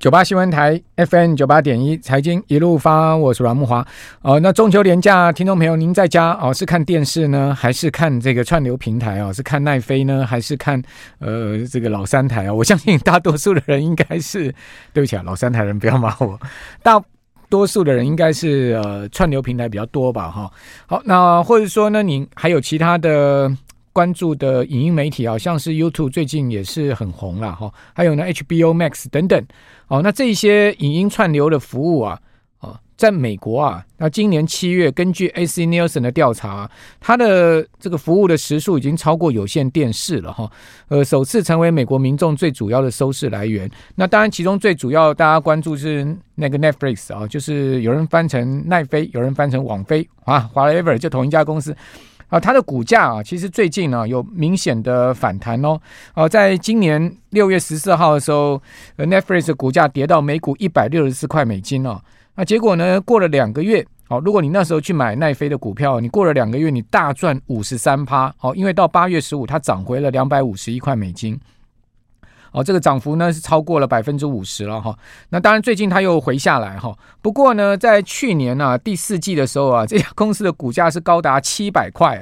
九八新闻台 FM 九八点一财经一路发，我是阮木华。哦，那中秋连假，听众朋友，您在家哦是看电视呢，还是看这个串流平台哦？是看奈飞呢，还是看呃这个老三台啊？我相信大多数的人应该是，对不起啊，老三台人不要骂我。大多数的人应该是呃串流平台比较多吧？哈，好，那或者说呢，您还有其他的？关注的影音媒体啊，像是 YouTube 最近也是很红了哈，还有呢 HBO Max 等等哦，那这些影音串流的服务啊，哦，在美国啊，那今年七月根据 AC Nielsen 的调查啊，它的这个服务的时数已经超过有线电视了哈，呃，首次成为美国民众最主要的收视来源。那当然，其中最主要大家关注是那个 Netflix 啊，就是有人翻成奈飞，有人翻成网飞啊，whatever 就同一家公司。啊，它的股价啊，其实最近呢有明显的反弹哦。啊，在今年六月十四号的时候，Netflix 的股价跌到每股一百六十四块美金哦。那结果呢，过了两个月，哦，如果你那时候去买奈飞的股票，你过了两个月，你大赚五十三趴。哦，因为到八月十五，它涨回了两百五十一块美金。哦，这个涨幅呢是超过了百分之五十了哈。那当然，最近它又回下来哈。不过呢，在去年呢、啊、第四季的时候啊，这家公司的股价是高达七百块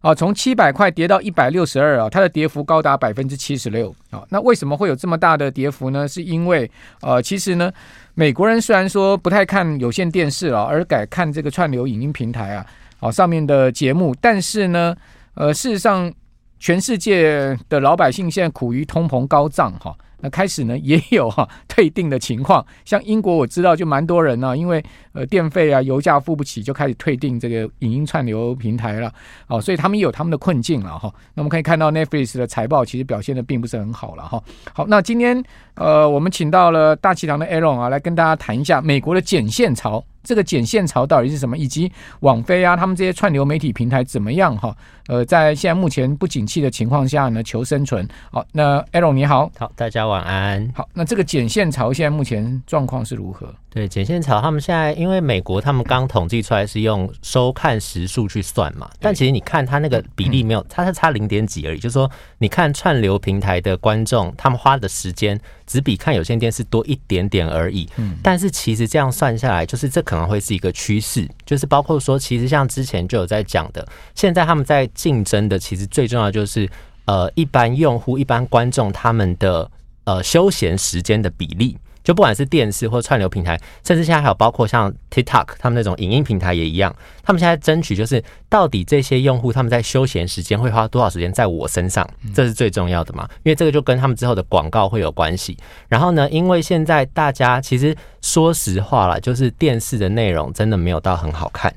啊，从七百块跌到一百六十二啊，它的跌幅高达百分之七十六啊。那为什么会有这么大的跌幅呢？是因为呃，其实呢，美国人虽然说不太看有线电视了，而改看这个串流影音平台啊，好上面的节目，但是呢，呃，事实上。全世界的老百姓现在苦于通膨高涨，哈，那开始呢也有哈 退订的情况。像英国我知道就蛮多人呢，因为呃电费啊、油价付不起，就开始退订这个影音串流平台了，哦，所以他们有他们的困境了哈。那我们可以看到 Netflix 的财报其实表现的并不是很好了哈。好，那今天呃我们请到了大气堂的 Aaron 啊，来跟大家谈一下美国的减线潮。这个剪线潮到底是什么？以及网飞啊，他们这些串流媒体平台怎么样？哈，呃，在现在目前不景气的情况下呢，求生存。好，那 Aaron 你好，好，大家晚安。好，那这个剪线潮现在目前状况是如何？对，剪线潮，他们现在因为美国他们刚统计出来是用收看时数去算嘛，但其实你看它那个比例没有，它是差零点几而已。就是说，你看串流平台的观众，他们花的时间只比看有线电视多一点点而已。嗯，但是其实这样算下来，就是这可能会是一个趋势，就是包括说，其实像之前就有在讲的，现在他们在竞争的，其实最重要就是呃，一般用户、一般观众他们的呃休闲时间的比例。就不管是电视或串流平台，甚至现在还有包括像 TikTok 他们那种影音平台也一样，他们现在争取就是到底这些用户他们在休闲时间会花多少时间在我身上，这是最重要的嘛？因为这个就跟他们之后的广告会有关系。然后呢，因为现在大家其实说实话啦，就是电视的内容真的没有到很好看，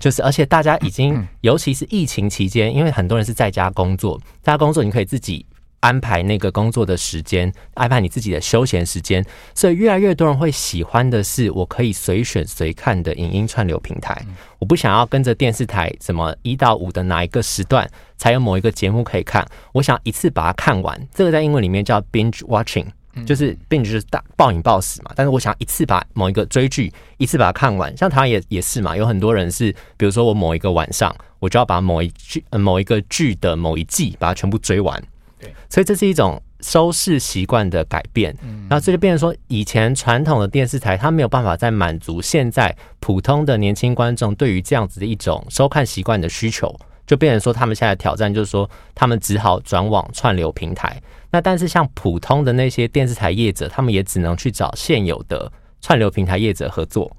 就是而且大家已经，尤其是疫情期间，因为很多人是在家工作，在家工作你可以自己。安排那个工作的时间，安排你自己的休闲时间，所以越来越多人会喜欢的是我可以随选随看的影音串流平台。我不想要跟着电视台什么一到五的哪一个时段才有某一个节目可以看，我想一次把它看完。这个在英文里面叫 binge watching，就是 binge 就是大暴饮暴食嘛。但是我想一次把某一个追剧一次把它看完，像台湾也也是嘛，有很多人是，比如说我某一个晚上我就要把某一剧某一个剧的某一季把它全部追完。对，所以这是一种收视习惯的改变，嗯然后这就变成说，以前传统的电视台它没有办法再满足现在普通的年轻观众对于这样子的一种收看习惯的需求，就变成说他们现在的挑战就是说，他们只好转往串流平台。那但是像普通的那些电视台业者，他们也只能去找现有的串流平台业者合作，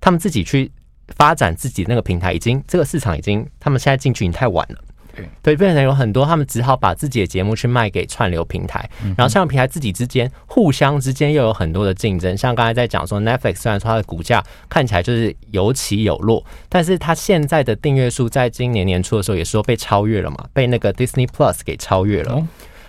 他们自己去发展自己那个平台，已经这个市场已经，他们现在进去已经太晚了。对，变成有很多，他们只好把自己的节目去卖给串流平台，然后串流平台自己之间互相之间又有很多的竞争。像刚才在讲说，Netflix 虽然说它的股价看起来就是有起有落，但是它现在的订阅数在今年年初的时候也说被超越了嘛，被那个 Disney Plus 给超越了。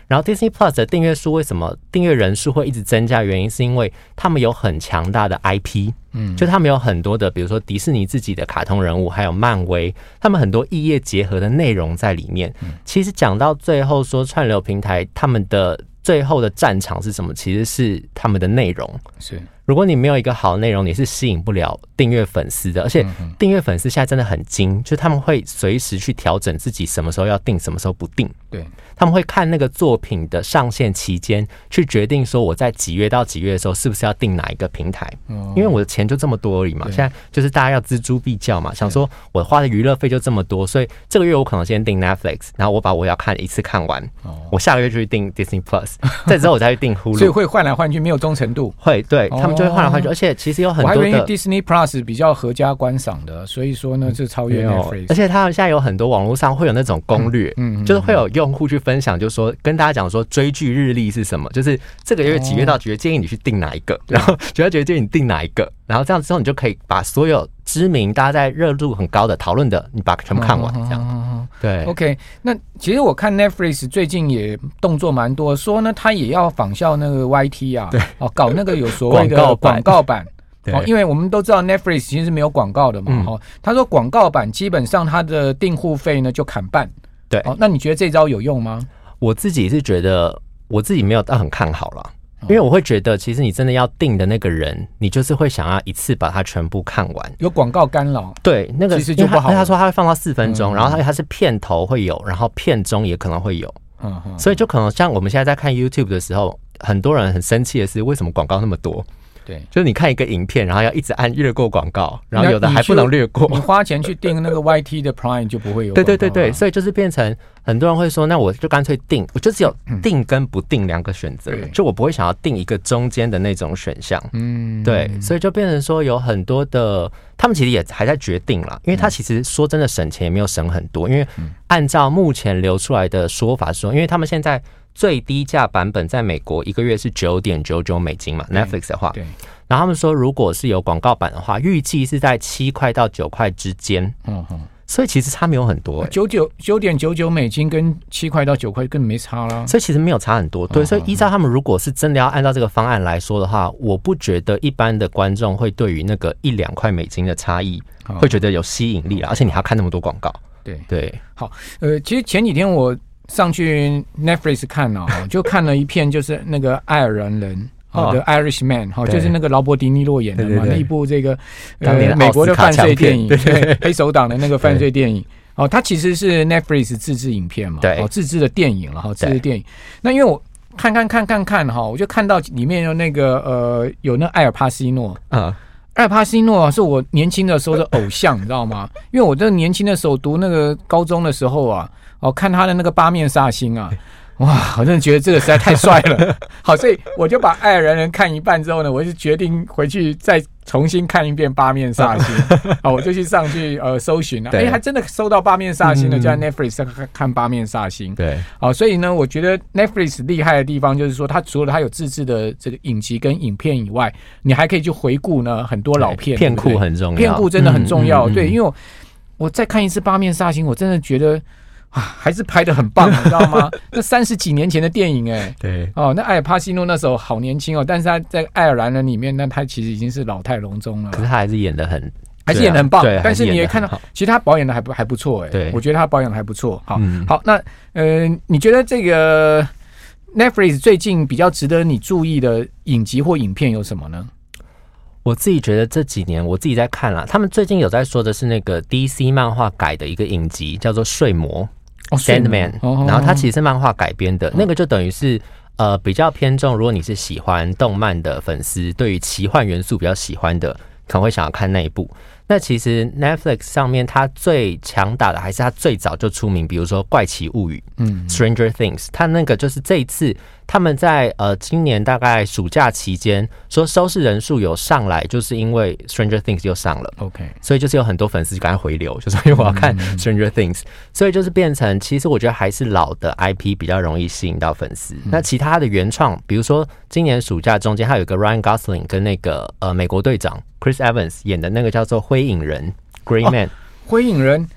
然后 Disney Plus 的订阅数为什么订阅人数会一直增加？原因是因为他们有很强大的 IP，嗯，就他们有很多的，比如说迪士尼自己的卡通人物，还有漫威，他们很多异业结合的内容在里面。其实讲到最后，说串流平台他们的最后的战场是什么？其实是他们的内容。是。如果你没有一个好内容，你是吸引不了订阅粉丝的。而且订阅粉丝现在真的很精，就是他们会随时去调整自己什么时候要订，什么时候不订。对，他们会看那个作品的上线期间，去决定说我在几月到几月的时候是不是要订哪一个平台。因为我的钱就这么多而已嘛。现在就是大家要锱铢必较嘛，想说我花的娱乐费就这么多，所以这个月我可能先订 Netflix，然后我把我要看一次看完，我下个月就去订 Disney Plus，再之后我再去订 Hulu。所以会换来换去，没有忠诚度。会，对他们就会换来换去，而且其实有很多的 Disney Plus 比较合家观赏的，所以说呢是超越 Netflix。而且他们现在有很多网络上会有那种攻略，嗯，就是会有用户去分享。就说跟大家讲说追剧日历是什么，就是这个月几月到几月建议你去订哪一个，然后几月几月建议你订哪一个，然后这样之后你就可以把所有知名大家在热度很高的讨论的，你把全部看完，这样。对，OK。那其实我看 Netflix 最近也动作蛮多，说呢他也要仿效那个 YT 啊，对，哦搞那个有所谓的广告版，哦，因为我们都知道 Netflix 其实是没有广告的嘛，哦，他说广告版基本上他的订户费呢就砍半，对，哦，那你觉得这招有用吗？我自己是觉得，我自己没有到很看好了，因为我会觉得，其实你真的要定的那个人，你就是会想要一次把它全部看完。有广告干扰，对，那个其实就不好。他说他会放到四分钟，然后他他是片头会有，然后片中也可能会有，嗯，所以就可能像我们现在在看 YouTube 的时候，很多人很生气的是，为什么广告那么多？对，就是你看一个影片，然后要一直按略过广告，然后有的还不能略过。你 花钱去订那个 YT 的 Prime 就不会有。对对对对，所以就是变成很多人会说，那我就干脆订，我就只有订跟不订两个选择，就我不会想要订一个中间的那种选项。嗯，对，所以就变成说有很多的，他们其实也还在决定了，因为他其实说真的省钱也没有省很多，因为按照目前流出来的说法说，因为他们现在。最低价版本在美国一个月是九点九九美金嘛，Netflix 的话，对。然后他们说，如果是有广告版的话，预计是在七块到九块之间。嗯哼，所以其实差没有很多，九九九点九九美金跟七块到九块根本没差啦。所以其实没有差很多。对，所以依照他们如果是真的要按照这个方案来说的话，我不觉得一般的观众会对于那个一两块美金的差异会觉得有吸引力了。而且你还要看那么多广告。对对，好，呃，其实前几天我。上去 Netflix 看了，就看了一片，就是那个爱尔兰人，好的 Irishman，好，就是那个劳勃迪尼洛演的嘛，那一部这个呃美国的犯罪电影，对，黑手党的那个犯罪电影，哦，它其实是 Netflix 自制影片嘛，对，哦，自制的电影了哈，自制电影。那因为我看看看看看哈，我就看到里面有那个呃，有那艾尔帕西诺。啊，艾尔帕西诺是我年轻的时候的偶像，你知道吗？因为我这年轻的时候读那个高中的时候啊。哦，看他的那个八面煞星啊，哇，我真的觉得这个实在太帅了。好，所以我就把爱尔兰人看一半之后呢，我就决定回去再重新看一遍八面煞星。好，我就去上去呃搜寻了，哎，还真的搜到八面煞星了，就在 Netflix 看看八面煞星。对，好，所以呢，我觉得 Netflix 厉害的地方就是说，它除了它有自制的这个影集跟影片以外，你还可以去回顾呢很多老片，片库很重要，片库真的很重要。对，因为我我再看一次八面煞星，我真的觉得。啊，还是拍的很棒，你知道吗？那三十几年前的电影，哎，对，哦，那艾尔帕西诺那时候好年轻哦，但是他在爱尔兰人里面，那他其实已经是老态龙钟了。可是他还是演的很，还是演的很棒。对，但是你也看到，其实他保养的还不还不错，哎，对，我觉得他保养的还不错。好，好，那呃，你觉得这个 Netflix 最近比较值得你注意的影集或影片有什么呢？我自己觉得这几年我自己在看啦，他们最近有在说的是那个 DC 漫画改的一个影集，叫做《睡魔》。Sandman，然后它其实是漫画改编的，那个就等于是呃比较偏重，如果你是喜欢动漫的粉丝，对于奇幻元素比较喜欢的，可能会想要看那一部。那其实 Netflix 上面它最强打的还是它最早就出名，比如说《怪奇物语》嗯，Stranger Things，它那个就是这一次他们在呃今年大概暑假期间说收视人数有上来，就是因为 Stranger Things 又上了，OK，所以就是有很多粉丝就赶快回流，就是因为我要看 Stranger Things，所以就是变成其实我觉得还是老的 IP 比较容易吸引到粉丝。那其他的原创，比如说今年暑假中间还有一个 Ryan Gosling 跟那个呃美国队长。Chris Evans 演的那个叫做《灰影人》（Grey Man），《灰影人》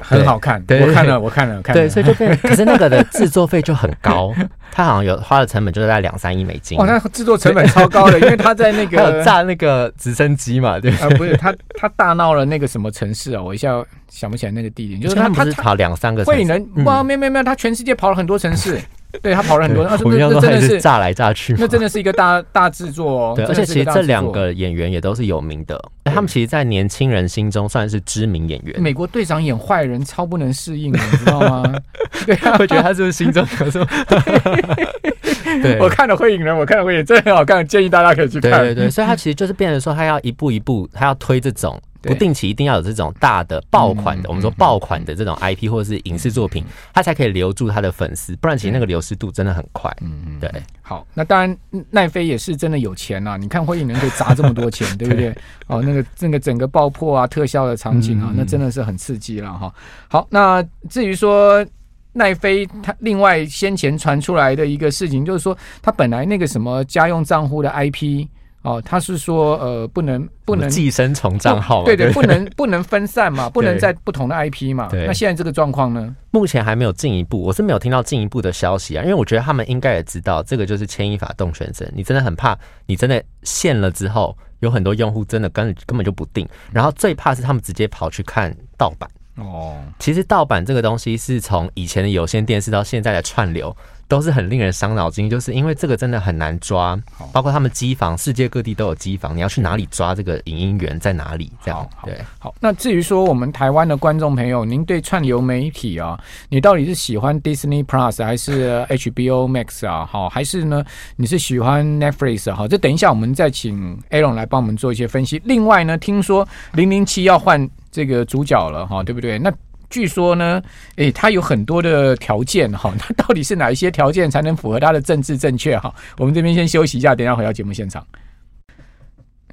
很好看，对，我看了，我看了，看了。对，所以就变，可是那个的制作费就很高，他好像有花的成本就是在两三亿美金。哇，那制作成本超高的，因为他在那个炸那个直升机嘛，对，啊，不是他，他大闹了那个什么城市啊？我一下想不起来那个地点，就是他他跑两三个。灰影人哇，没有没有没有，他全世界跑了很多城市。对他跑了很多，我们要说真的是炸来炸去，那真的是一个大大制作哦。对，而且其实这两个演员也都是有名的，他们其实，在年轻人心中算是知名演员。美国队长演坏人超不能适应，你知道吗？对啊，会觉得他是不是心中有什么？对，我看了《会影人》，我看了《会影》，真的很好看，建议大家可以去看。对对对，所以他其实就是变成说，他要一步一步，他要推这种。不定期一定要有这种大的爆款的，嗯、我们说爆款的这种 IP 或者是影视作品，它才可以留住他的粉丝，不然其实那个流失度真的很快。嗯嗯，对。好，那当然奈飞也是真的有钱啊！你看《火影忍者》砸这么多钱，对不对？哦，那个那个整个爆破啊、特效的场景啊，嗯、那真的是很刺激了哈。好，那至于说奈飞，他另外先前传出来的一个事情，就是说他本来那个什么家用账户的 IP。哦，他是说，呃，不能不能寄生虫账号，对对，不能不能分散嘛，不能在不同的 IP 嘛。那现在这个状况呢？目前还没有进一步，我是没有听到进一步的消息啊。因为我觉得他们应该也知道，这个就是牵一发动全身。你真的很怕，你真的限了之后，有很多用户真的根根本就不定。然后最怕是他们直接跑去看盗版。哦，其实盗版这个东西是从以前的有线电视到现在的串流。都是很令人伤脑筋，就是因为这个真的很难抓，包括他们机房，世界各地都有机房，你要去哪里抓这个影音源在哪里？这样对。好，那至于说我们台湾的观众朋友，您对串流媒体啊，你到底是喜欢 Disney Plus 还是 HBO Max 啊？好，还是呢，你是喜欢 Netflix 好，这等一下我们再请 Aaron 来帮我们做一些分析。另外呢，听说零零七要换这个主角了哈，对不对？那据说呢，诶，他有很多的条件哈，那到底是哪一些条件才能符合他的政治正确哈？我们这边先休息一下，等一下回到节目现场。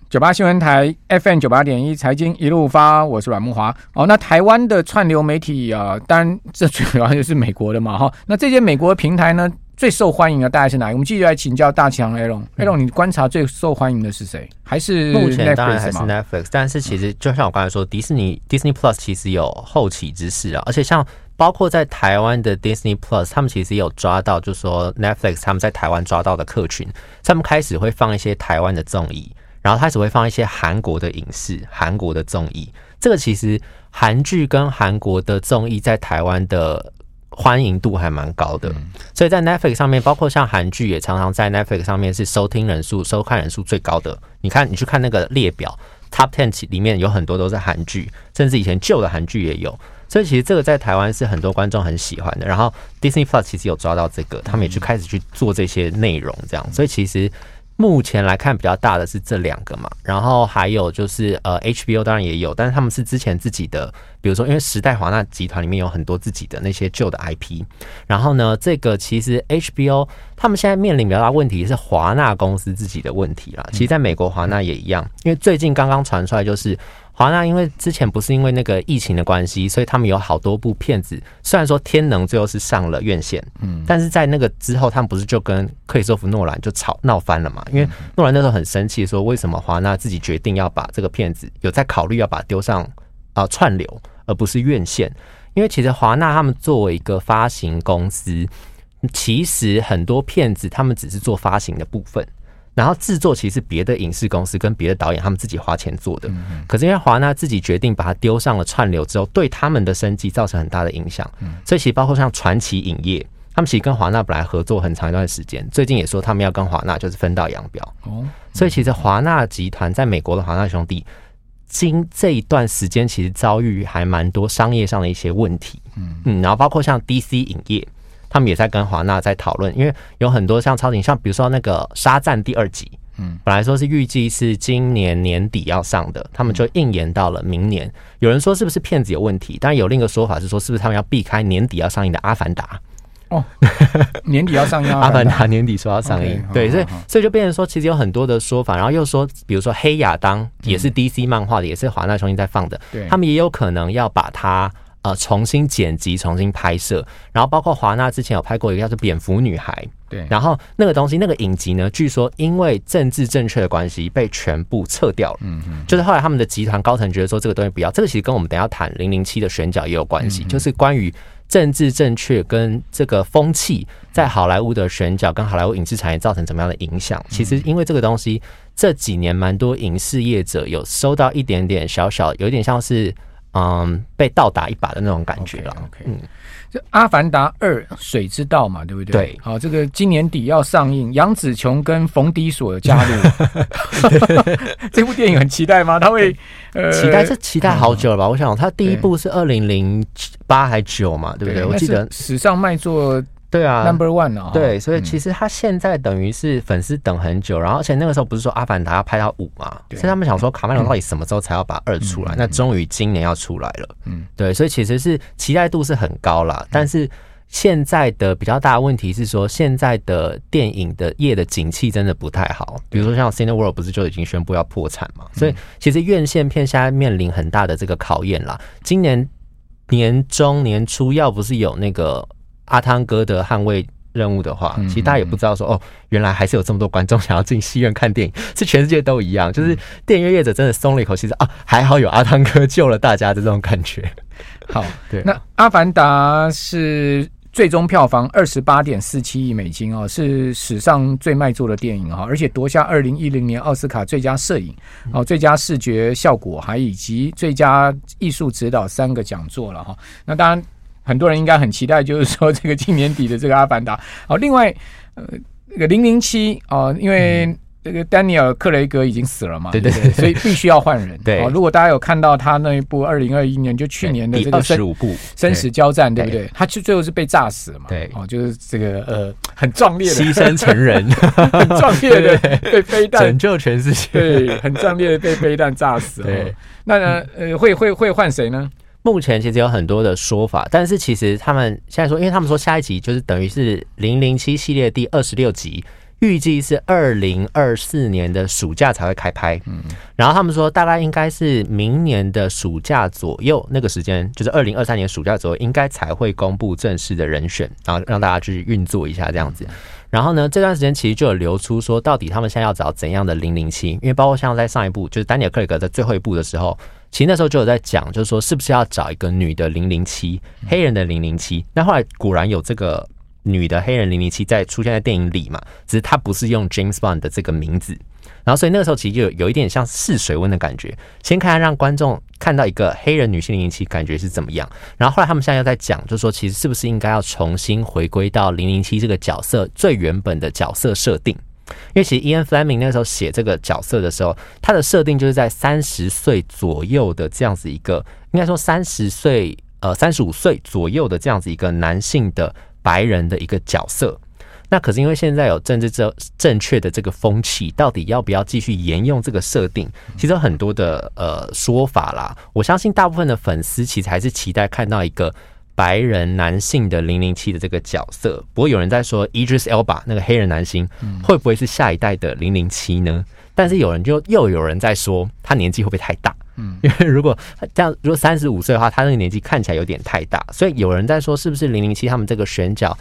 九八新闻台 FM 九八点一财经一路发，我是阮木华。哦，那台湾的串流媒体啊，当然这主要就是美国的嘛哈。那这些美国平台呢？最受欢迎的大概是哪一个？我们继续来请教大强 Aaron。Aaron，你观察最受欢迎的是谁？还是目前当然还是 Netflix，但是其实就像我刚才说，迪士尼 Disney Plus 其实有后起之势啊。而且像包括在台湾的 Disney Plus，他们其实有抓到，就是说 Netflix 他们在台湾抓到的客群，他们开始会放一些台湾的综艺，然后开始会放一些韩国的影视、韩国的综艺。这个其实韩剧跟韩国的综艺在台湾的。欢迎度还蛮高的，所以在 Netflix 上面，包括像韩剧也常常在 Netflix 上面是收听人数、收看人数最高的。你看，你去看那个列表，Top Ten 里面有很多都是韩剧，甚至以前旧的韩剧也有。所以其实这个在台湾是很多观众很喜欢的。然后 Disney Plus 其实有抓到这个，他们也去开始去做这些内容，这样。所以其实。目前来看比较大的是这两个嘛，然后还有就是呃 HBO 当然也有，但是他们是之前自己的，比如说因为时代华纳集团里面有很多自己的那些旧的 IP，然后呢，这个其实 HBO 他们现在面临比较大问题是华纳公司自己的问题啦，其实在美国华纳也一样，因为最近刚刚传出来就是。华纳因为之前不是因为那个疫情的关系，所以他们有好多部片子。虽然说《天能》最后是上了院线，嗯，但是在那个之后，他们不是就跟克里斯托弗诺兰就吵闹翻了嘛？因为诺兰那时候很生气，说为什么华纳自己决定要把这个片子有在考虑要把它丢上啊串流，而不是院线？因为其实华纳他们作为一个发行公司，其实很多片子他们只是做发行的部分。然后制作其实别的影视公司跟别的导演他们自己花钱做的，可是因为华纳自己决定把它丢上了串流之后，对他们的生计造成很大的影响。所以其实包括像传奇影业，他们其实跟华纳本来合作很长一段时间，最近也说他们要跟华纳就是分道扬镳。所以其实华纳集团在美国的华纳兄弟，经这一段时间其实遭遇还蛮多商业上的一些问题。嗯，然后包括像 DC 影业。他们也在跟华纳在讨论，因为有很多像超级，像比如说那个《沙赞》第二集，嗯，本来说是预计是今年年底要上的，他们就应延到了明年。有人说是不是片子有问题？但有另一个说法是说，是不是他们要避开年底要上映的《阿凡达》？哦，年底要上映《阿凡达》，年底说要上映，对，所以所以就变成说，其实有很多的说法，然后又说，比如说《黑亚当》也是 DC 漫画的，也是华纳重新在放的，对，他们也有可能要把它。呃，重新剪辑、重新拍摄，然后包括华纳之前有拍过一个叫做《蝙蝠女孩》，对，然后那个东西那个影集呢，据说因为政治正确的关系被全部撤掉了。嗯嗯，就是后来他们的集团高层觉得说这个东西不要，这个其实跟我们等一下谈零零七的选角也有关系，就是关于政治正确跟这个风气在好莱坞的选角跟好莱坞影视产业造成怎么样的影响。其实因为这个东西这几年蛮多影视业者有收到一点点小小，有点像是。嗯被倒打一把的那种感觉了。OK，, okay. 嗯。这《阿凡达二：水之道》嘛，对不对？对，好，这个今年底要上映，杨紫琼跟冯迪索加入，这部电影很期待吗？他会呃，期待，这期待好久了吧？嗯、我想，他第一部是二零零八还九嘛，对不对？对，我记得史上卖座。对啊，Number One 啊，对，所以其实他现在等于是粉丝等很久，然后而且那个时候不是说《阿凡达》要拍到五嘛，所以他们想说卡麦隆到底什么时候才要把二出来？那终于今年要出来了，嗯，对，所以其实是期待度是很高啦。但是现在的比较大的问题是说，现在的电影的业的景气真的不太好，比如说像 Cineworld 不是就已经宣布要破产嘛，所以其实院线片现在面临很大的这个考验啦。今年年中年初要不是有那个。阿汤哥的捍卫任务的话，其实大家也不知道说哦，原来还是有这么多观众想要进戏院看电影，是全世界都一样，就是电影业者真的松了一口气，说啊，还好有阿汤哥救了大家的这种感觉。好，对，那《阿凡达》是最终票房二十八点四七亿美金哦，是史上最卖座的电影哈，而且夺下二零一零年奥斯卡最佳摄影、哦最佳视觉效果，还以及最佳艺术指导三个讲座了哈。那当然。很多人应该很期待，就是说这个今年底的这个《阿凡达》好，另外呃，那个零零七啊，因为这个丹尼尔·克雷格已经死了嘛，对对对，所以必须要换人。对，如果大家有看到他那一部二零二一年就去年的这个生五部。生死交战，对。不对？他就最后是被炸死了嘛？对，哦，就是这个呃很壮烈的。牺牲成人，很壮烈的被飞弹。拯救全世界，对，很壮烈的被飞弹炸死。对，那呢呃会会会换谁呢？目前其实有很多的说法，但是其实他们现在说，因为他们说下一集就是等于是零零七系列第二十六集，预计是二零二四年的暑假才会开拍。嗯，然后他们说大概应该是明年的暑假左右那个时间，就是二零二三年暑假左右，应该才会公布正式的人选，然后让大家去运作一下这样子。然后呢，这段时间其实就有流出说，到底他们现在要找怎样的零零七？因为包括像在上一部，就是丹尼尔·克里格在最后一部的时候。其实那时候就有在讲，就是说是不是要找一个女的零零七，黑人的零零七。那后来果然有这个女的黑人零零七在出现在电影里嘛，只是她不是用 James Bond 的这个名字。然后所以那个时候其实就有有一点像试水温的感觉，先看看让观众看到一个黑人女性零零七感觉是怎么样。然后后来他们现在又在讲，就是说其实是不是应该要重新回归到零零七这个角色最原本的角色设定。因为其实 Ian Fleming 那时候写这个角色的时候，他的设定就是在三十岁左右的这样子一个，应该说三十岁呃三十五岁左右的这样子一个男性的白人的一个角色。那可是因为现在有政治正正确的这个风气，到底要不要继续沿用这个设定？其实有很多的呃说法啦。我相信大部分的粉丝其实还是期待看到一个。白人男性的零零七的这个角色，不过有人在说，Idris Elba 那个黑人男星会不会是下一代的零零七呢？但是有人就又有人在说，他年纪会不会太大？嗯，因为如果这样，如果三十五岁的话，他那个年纪看起来有点太大，所以有人在说，是不是零零七他们这个选角？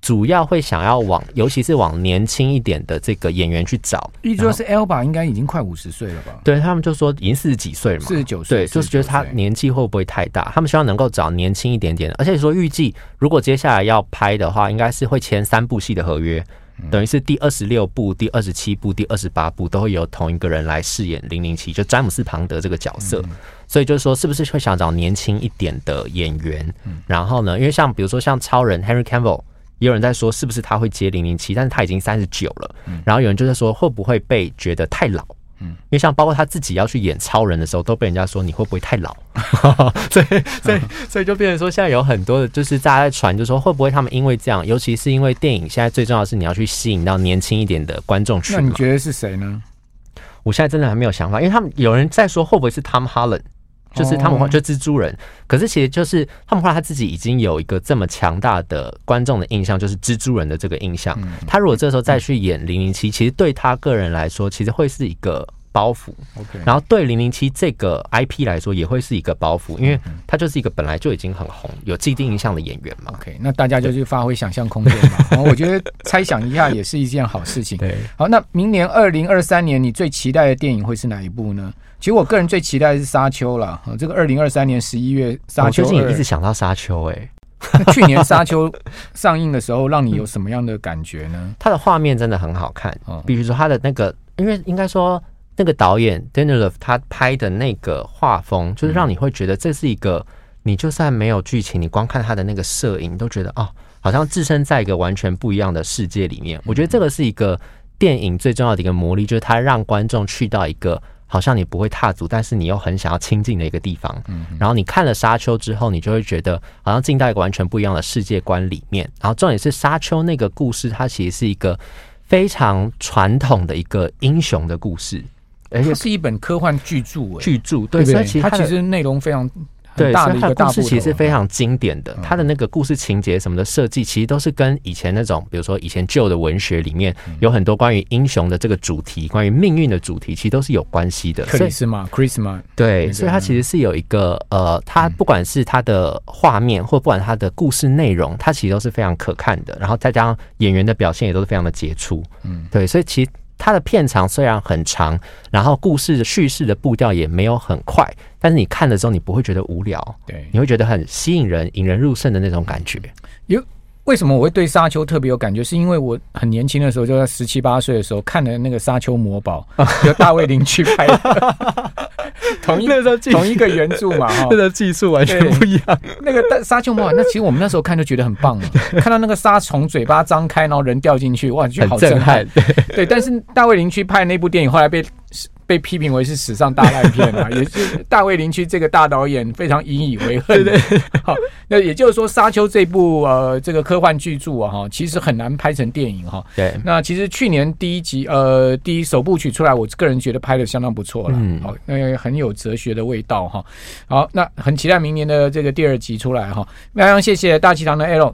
主要会想要往，尤其是往年轻一点的这个演员去找。据说是 Elba 应该已经快五十岁了吧？对，他们就说已经四十几岁了嘛，四十九岁。对，就是觉得他年纪会不会太大？他们希望能够找年轻一点点的，而且说预计如果接下来要拍的话，应该是会签三部戏的合约，等于是第二十六部、第二十七部、第二十八部都会由同一个人来饰演零零七，就詹姆斯庞德这个角色。所以就是说，是不是会想找年轻一点的演员？然后呢，因为像比如说像超人 Henry Cavill。也有人在说，是不是他会接零零七？但是他已经三十九了。然后有人就在说，会不会被觉得太老？嗯，因为像包括他自己要去演超人的时候，都被人家说你会不会太老？所以，所以，所以就变成说，现在有很多的，就是大家在传，就说会不会他们因为这样，尤其是因为电影现在最重要的是你要去吸引到年轻一点的观众群。那你觉得是谁呢？我现在真的还没有想法，因为他们有人在说，会不会是 Tom Holland？就是他们话就蜘蛛人，可是其实就是他们话他自己已经有一个这么强大的观众的印象，就是蜘蛛人的这个印象。他如果这时候再去演零零七，其实对他个人来说，其实会是一个包袱。OK，然后对零零七这个 IP 来说，也会是一个包袱，因为他就是一个本来就已经很红、有既定印象的演员嘛。OK，那大家就去发挥想象空间嘛。然 后我觉得猜想一下也是一件好事情。对，好，那明年二零二三年你最期待的电影会是哪一部呢？其实我个人最期待的是沙丘啦，这个二零二三年十一月沙丘，我最近也一直想到沙丘哎、欸。去年沙丘 上映的时候，让你有什么样的感觉呢？它的画面真的很好看，比如说它的那个，因为应该说那个导演 Danilov 他拍的那个画风，就是让你会觉得这是一个，你就算没有剧情，你光看他的那个摄影，都觉得哦，好像置身在一个完全不一样的世界里面。我觉得这个是一个电影最重要的一个魔力，就是它让观众去到一个好像你不会踏足，但是你又很想要亲近的一个地方。嗯然后你看了《沙丘》之后，你就会觉得好像进到一个完全不一样的世界观里面。然后重点是《沙丘》那个故事，它其实是一个。非常传统的一个英雄的故事，而且是一本科幻巨著。巨著对，所以它其实内容非常很大的一个大故事，其实是非常经典的。它的那个故事情节什么的设计，其实都是跟以前那种，比如说以前旧的文学里面有很多关于英雄的这个主题，关于命运的主题，其实都是有关系的。克里斯玛，Christmas，对，所以它其实是有一个呃，它不管是它的画面，或不管它的故事内容，它其实都是非常可看的。然后再加上演员的表现也都是非常的杰出。嗯，对，所以其实。它的片长虽然很长，然后故事的叙事的步调也没有很快，但是你看的时候你不会觉得无聊，对，你会觉得很吸引人、引人入胜的那种感觉。有为什么我会对沙丘特别有感觉？是因为我很年轻的时候，就在十七八岁的时候看的那个《沙丘魔堡》，由大卫林去拍的。同一个同一个原著嘛，哈，这个技术完全不一样。那个大沙丘魔堡，那其实我们那时候看就觉得很棒了，看到那个沙从嘴巴张开，然后人掉进去，哇，就好震撼。对，但是大卫林去拍的那部电影后来被。被批评为是史上大烂片啊，也是大卫林区这个大导演非常引以为恨的。好，那也就是说，《沙丘》这部呃这个科幻巨著啊，哈，其实很难拍成电影哈。对。那其实去年第一集呃第一首部曲出来，我个人觉得拍的相当不错了。嗯。好，那很有哲学的味道哈。好，那很期待明年的这个第二集出来哈。非常谢谢大气堂的 Aaron。